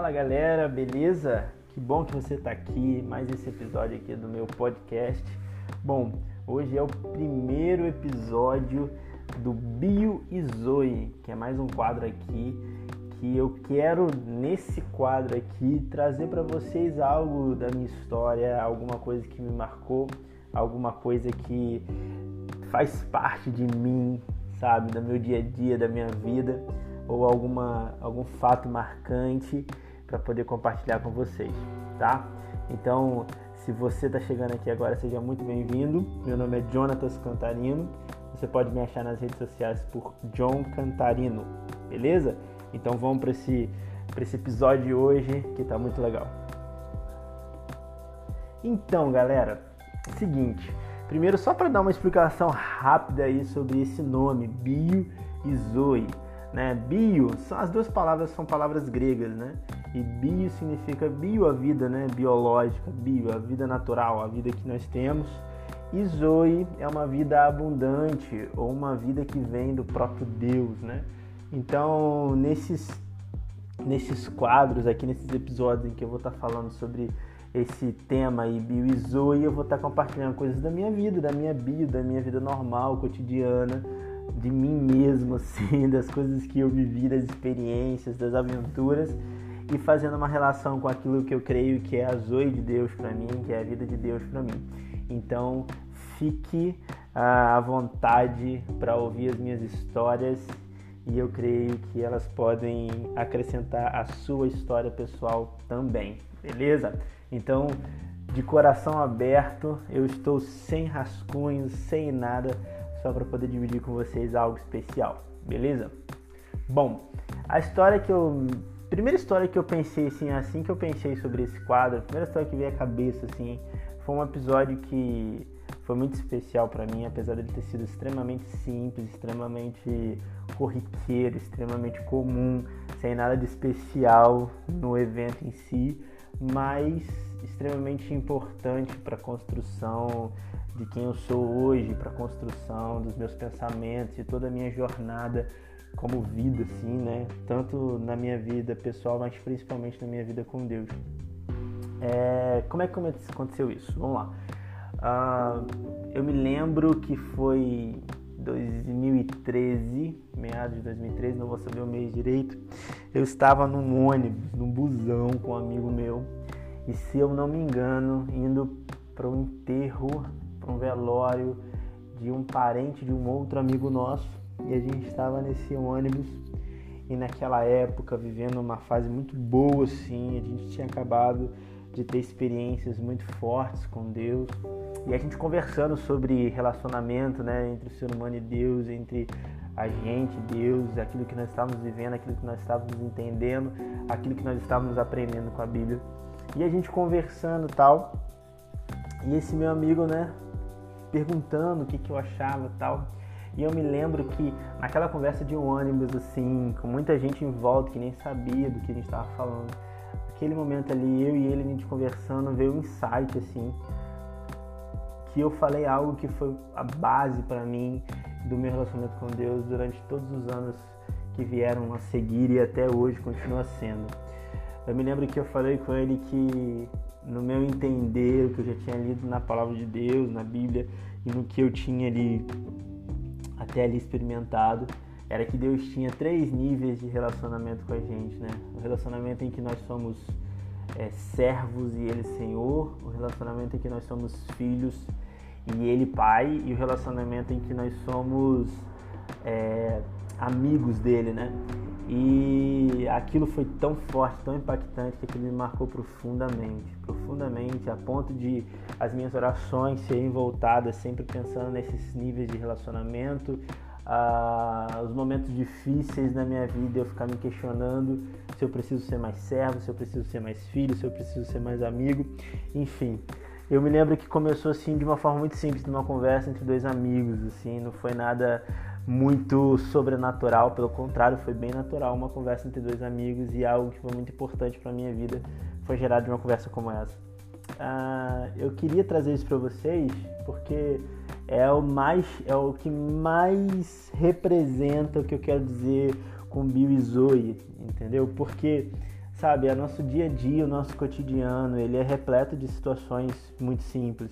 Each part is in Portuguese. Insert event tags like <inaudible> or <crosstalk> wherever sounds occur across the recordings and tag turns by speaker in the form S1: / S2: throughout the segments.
S1: Fala galera, beleza? Que bom que você está aqui, mais esse episódio aqui do meu podcast. Bom, hoje é o primeiro episódio do Bio e Zoe, que é mais um quadro aqui que eu quero nesse quadro aqui trazer para vocês algo da minha história, alguma coisa que me marcou, alguma coisa que faz parte de mim, sabe, do meu dia a dia, da minha vida ou alguma, algum fato marcante para poder compartilhar com vocês, tá? Então, se você está chegando aqui agora, seja muito bem-vindo. Meu nome é Jonatas Cantarino. Você pode me achar nas redes sociais por John Cantarino, beleza? Então vamos para esse, esse episódio de hoje que está muito legal. Então, galera, seguinte. Primeiro, só para dar uma explicação rápida aí sobre esse nome, Bio e Zoe né? Bio, as duas palavras são palavras gregas, né? E bio significa bio, a vida, né? Biológica, bio, a vida natural, a vida que nós temos. E Zoe é uma vida abundante ou uma vida que vem do próprio Deus, né? Então, nesses, nesses quadros aqui, nesses episódios em que eu vou estar falando sobre esse tema aí, bio e Zoe, eu vou estar compartilhando coisas da minha vida, da minha bio, da minha vida normal, cotidiana, de mim mesmo, <laughs> assim, das coisas que eu vivi, das experiências, das aventuras e fazendo uma relação com aquilo que eu creio que é a zoe de Deus para mim, que é a vida de Deus para mim. Então, fique ah, à vontade para ouvir as minhas histórias e eu creio que elas podem acrescentar a sua história pessoal também, beleza? Então, de coração aberto, eu estou sem rascunhos, sem nada só para poder dividir com vocês algo especial, beleza? Bom, a história que eu primeira história que eu pensei assim, assim que eu pensei sobre esse quadro, a primeira história que veio à cabeça assim, foi um episódio que foi muito especial para mim, apesar de ter sido extremamente simples, extremamente corriqueiro, extremamente comum, sem nada de especial no evento em si, mas extremamente importante para a construção de quem eu sou hoje, para a construção dos meus pensamentos e toda a minha jornada como vida, assim, né? Tanto na minha vida pessoal, mas principalmente na minha vida com Deus. É, como é que aconteceu isso? Vamos lá. Uh, eu me lembro que foi 2013, meados de 2013, não vou saber o mês direito. Eu estava num ônibus, num busão com um amigo meu, e se eu não me engano, indo para o enterro para um velório de um parente de um outro amigo nosso e a gente estava nesse ônibus e naquela época vivendo uma fase muito boa assim, a gente tinha acabado de ter experiências muito fortes com Deus e a gente conversando sobre relacionamento, né, entre o ser humano e Deus, entre a gente, Deus, aquilo que nós estávamos vivendo, aquilo que nós estávamos entendendo, aquilo que nós estávamos aprendendo com a Bíblia. E a gente conversando tal. E esse meu amigo, né, perguntando o que, que eu achava tal. E eu me lembro que naquela conversa de um ônibus, assim, com muita gente em volta que nem sabia do que a gente estava falando, aquele momento ali, eu e ele, a gente conversando, veio um insight, assim, que eu falei algo que foi a base para mim do meu relacionamento com Deus durante todos os anos que vieram a seguir e até hoje continua sendo. Eu me lembro que eu falei com ele que no meu entender, o que eu já tinha lido na palavra de Deus, na Bíblia e no que eu tinha ali até ali experimentado, era que Deus tinha três níveis de relacionamento com a gente, né? O relacionamento em que nós somos é, servos e Ele Senhor, o relacionamento em que nós somos filhos e Ele Pai, e o relacionamento em que nós somos é, amigos dele, né? E aquilo foi tão forte, tão impactante que aquilo me marcou profundamente, profundamente, a ponto de as minhas orações serem voltadas sempre pensando nesses níveis de relacionamento, ah, os momentos difíceis na minha vida eu ficar me questionando se eu preciso ser mais servo, se eu preciso ser mais filho, se eu preciso ser mais amigo, enfim. Eu me lembro que começou assim de uma forma muito simples, numa conversa entre dois amigos, assim, não foi nada muito sobrenatural, pelo contrário, foi bem natural uma conversa entre dois amigos e algo que foi muito importante para minha vida foi gerado de uma conversa como essa. Ah, eu queria trazer isso para vocês porque é o mais, é o que mais representa o que eu quero dizer com Bill e Zoe, entendeu? Porque sabe, é nosso dia a dia, o nosso cotidiano, ele é repleto de situações muito simples,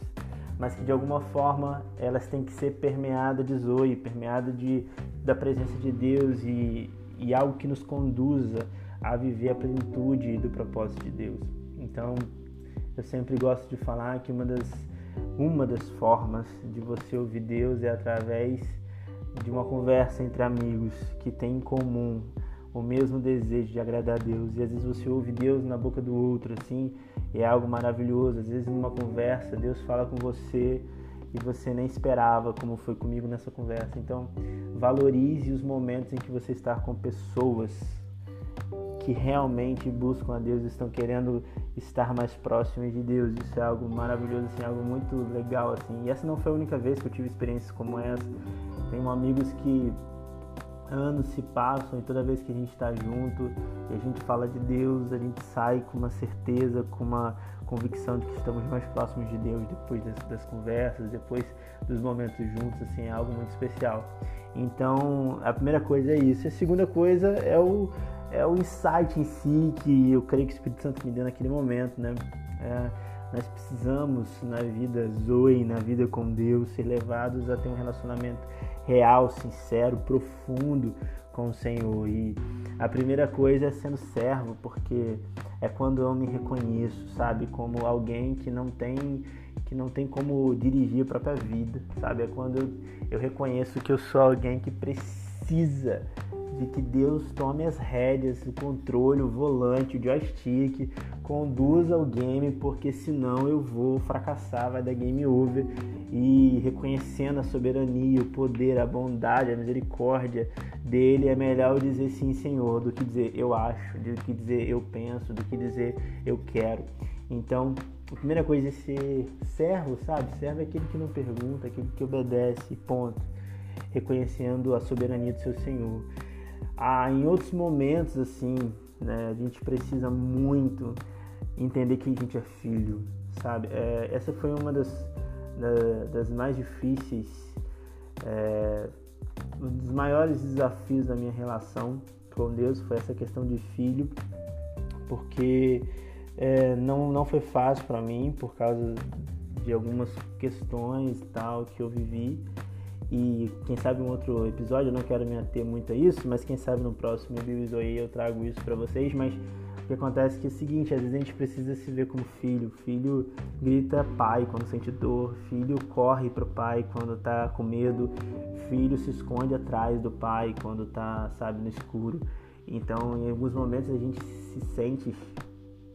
S1: mas que de alguma forma elas têm que ser permeadas de zoe, permeadas de, da presença de Deus e, e algo que nos conduza a viver a plenitude do propósito de Deus. Então, eu sempre gosto de falar que uma das, uma das formas de você ouvir Deus é através de uma conversa entre amigos que têm em comum o mesmo desejo de agradar a Deus. E às vezes você ouve Deus na boca do outro, assim, é algo maravilhoso. Às vezes numa conversa Deus fala com você e você nem esperava, como foi comigo nessa conversa. Então, valorize os momentos em que você está com pessoas que realmente buscam a Deus, estão querendo estar mais próximos de Deus. Isso é algo maravilhoso, assim, algo muito legal, assim. E essa não foi a única vez que eu tive experiências como essa. Tenho amigos que anos se passam e toda vez que a gente está junto e a gente fala de Deus, a gente sai com uma certeza, com uma convicção de que estamos mais próximos de Deus depois das, das conversas, depois dos momentos juntos, assim, é algo muito especial. Então, a primeira coisa é isso. A segunda coisa é o, é o insight em si que eu creio que o Espírito Santo me deu naquele momento, né? É, nós precisamos, na vida Zoe, na vida com Deus, ser levados a ter um relacionamento real, sincero, profundo com o Senhor. E a primeira coisa é sendo servo, porque é quando eu me reconheço, sabe, como alguém que não tem que não tem como dirigir a própria vida, sabe? É quando eu, eu reconheço que eu sou alguém que precisa de que Deus tome as rédeas, o controle, o volante, o joystick, conduza o game, porque senão eu vou fracassar, vai dar game over. E reconhecendo a soberania, o poder, a bondade, a misericórdia dele, é melhor eu dizer sim, Senhor, do que dizer eu acho, do que dizer eu penso, do que dizer eu quero. Então, a primeira coisa é ser servo, sabe? Servo é aquele que não pergunta, aquele que obedece, ponto. Reconhecendo a soberania do seu Senhor. Ah, em outros momentos, assim, né, a gente precisa muito entender que a gente é filho, sabe? É, essa foi uma das, da, das mais difíceis, é, um dos maiores desafios da minha relação com Deus foi essa questão de filho, porque é, não, não foi fácil para mim por causa de algumas questões tal que eu vivi e quem sabe um outro episódio, eu não quero me ater muito a isso, mas quem sabe no próximo aí eu trago isso para vocês. Mas o que acontece é que é o seguinte, às vezes a gente precisa se ver como filho. Filho grita pai quando sente dor, filho corre pro pai quando tá com medo, filho se esconde atrás do pai quando tá, sabe, no escuro. Então, em alguns momentos a gente se sente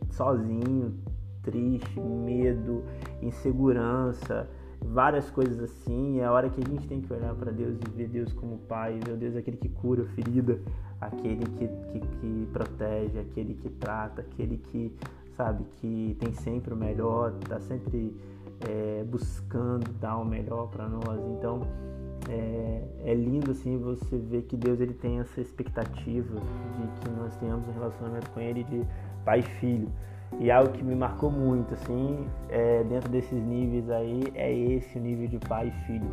S1: sozinho, triste, medo, insegurança várias coisas assim. É a hora que a gente tem que olhar para Deus e ver Deus como Pai, ver Deus aquele que cura a ferida, aquele que, que, que, protege, aquele que trata, aquele que, sabe, que tem sempre o melhor, está sempre é, buscando dar o melhor para nós. Então, é, é, lindo assim você ver que Deus ele tem essa expectativa de que nós tenhamos um relacionamento com Ele de pai e filho. E algo que me marcou muito, assim, é, dentro desses níveis aí, é esse o nível de pai e filho.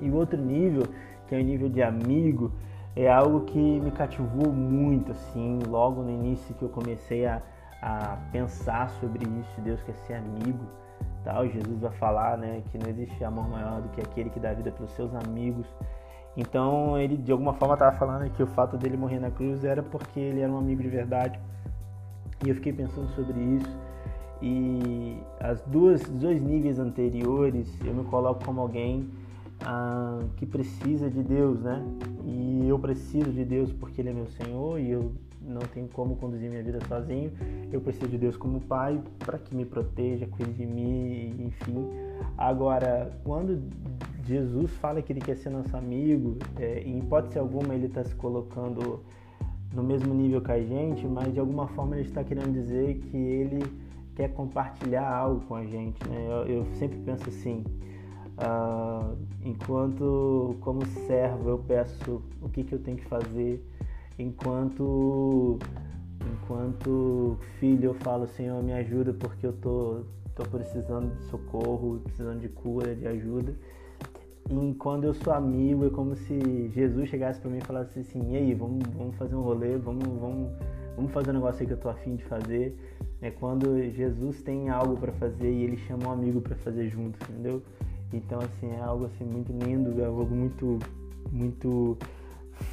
S1: E o outro nível, que é o nível de amigo, é algo que me cativou muito, assim, logo no início que eu comecei a, a pensar sobre isso, Deus quer ser amigo, tal. Jesus vai falar, né, que não existe amor maior do que aquele que dá vida pelos seus amigos. Então, ele de alguma forma estava falando que o fato dele morrer na cruz era porque ele era um amigo de verdade. E eu fiquei pensando sobre isso. E as duas, dois níveis anteriores, eu me coloco como alguém ah, que precisa de Deus, né? E eu preciso de Deus porque Ele é meu Senhor e eu não tenho como conduzir minha vida sozinho. Eu preciso de Deus como Pai para que me proteja, cuide de mim, enfim. Agora, quando Jesus fala que Ele quer ser nosso amigo, é, em hipótese alguma Ele está se colocando no mesmo nível que a gente, mas de alguma forma ele está querendo dizer que ele quer compartilhar algo com a gente. Né? Eu, eu sempre penso assim, uh, enquanto como servo eu peço o que, que eu tenho que fazer, enquanto enquanto filho eu falo Senhor me ajuda porque eu tô tô precisando de socorro, precisando de cura, de ajuda. E quando eu sou amigo, é como se Jesus chegasse para mim e falasse assim: e aí, vamos, vamos fazer um rolê, vamos, vamos, vamos fazer um negócio aí que eu tô afim de fazer. É quando Jesus tem algo para fazer e ele chama um amigo para fazer junto, entendeu? Então, assim, é algo assim muito lindo, é algo muito, muito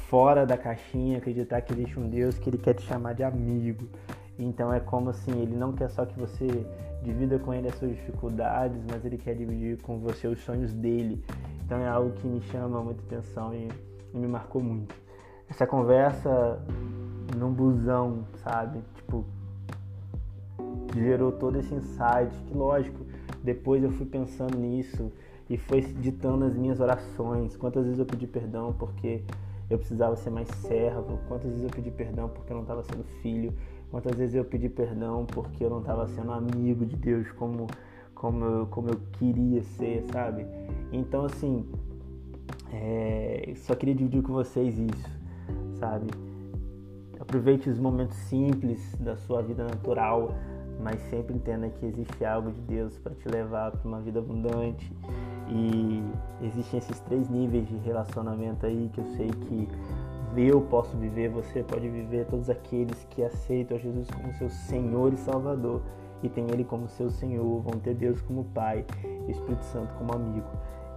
S1: fora da caixinha, acreditar que existe um Deus que ele quer te chamar de amigo. Então é como assim, ele não quer só que você divida com ele as suas dificuldades, mas ele quer dividir com você os sonhos dele. Então é algo que me chama muita atenção e, e me marcou muito. Essa conversa num busão, sabe? Tipo, gerou todo esse insight, que lógico, depois eu fui pensando nisso e foi ditando as minhas orações. Quantas vezes eu pedi perdão porque eu precisava ser mais servo, quantas vezes eu pedi perdão porque eu não estava sendo filho, quantas vezes eu pedi perdão porque eu não estava sendo amigo de Deus como, como, eu, como eu queria ser, sabe? Então, assim, é, só queria dividir com vocês isso, sabe? Aproveite os momentos simples da sua vida natural, mas sempre entenda que existe algo de Deus para te levar para uma vida abundante. E existem esses três níveis de relacionamento aí que eu sei que eu posso viver, você pode viver, todos aqueles que aceitam Jesus como seu Senhor e Salvador e tem Ele como seu Senhor, vão ter Deus como Pai Espírito Santo como amigo.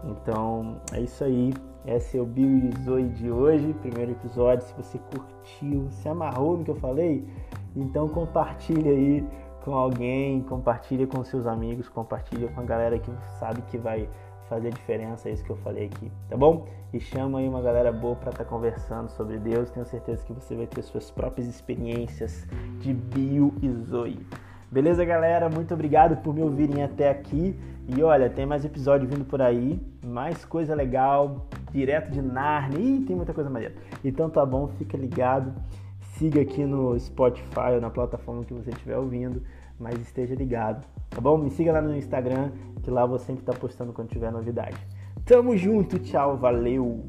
S1: Então é isso aí. Esse é o Bill e Zoe de hoje, primeiro episódio. Se você curtiu, se amarrou no que eu falei, então compartilha aí com alguém, compartilha com seus amigos, compartilha com a galera que sabe que vai fazer diferença, é isso que eu falei aqui, tá bom? E chama aí uma galera boa para estar tá conversando sobre Deus, tenho certeza que você vai ter suas próprias experiências de Bio e Zoe. Beleza, galera? Muito obrigado por me ouvirem até aqui. E olha, tem mais episódio vindo por aí, mais coisa legal, direto de Narnia, Ih, tem muita coisa maneira. Então tá bom, fica ligado. Siga aqui no Spotify ou na plataforma que você estiver ouvindo, mas esteja ligado, tá bom? Me siga lá no Instagram, que lá eu vou sempre estar postando quando tiver novidade. Tamo junto, tchau, valeu!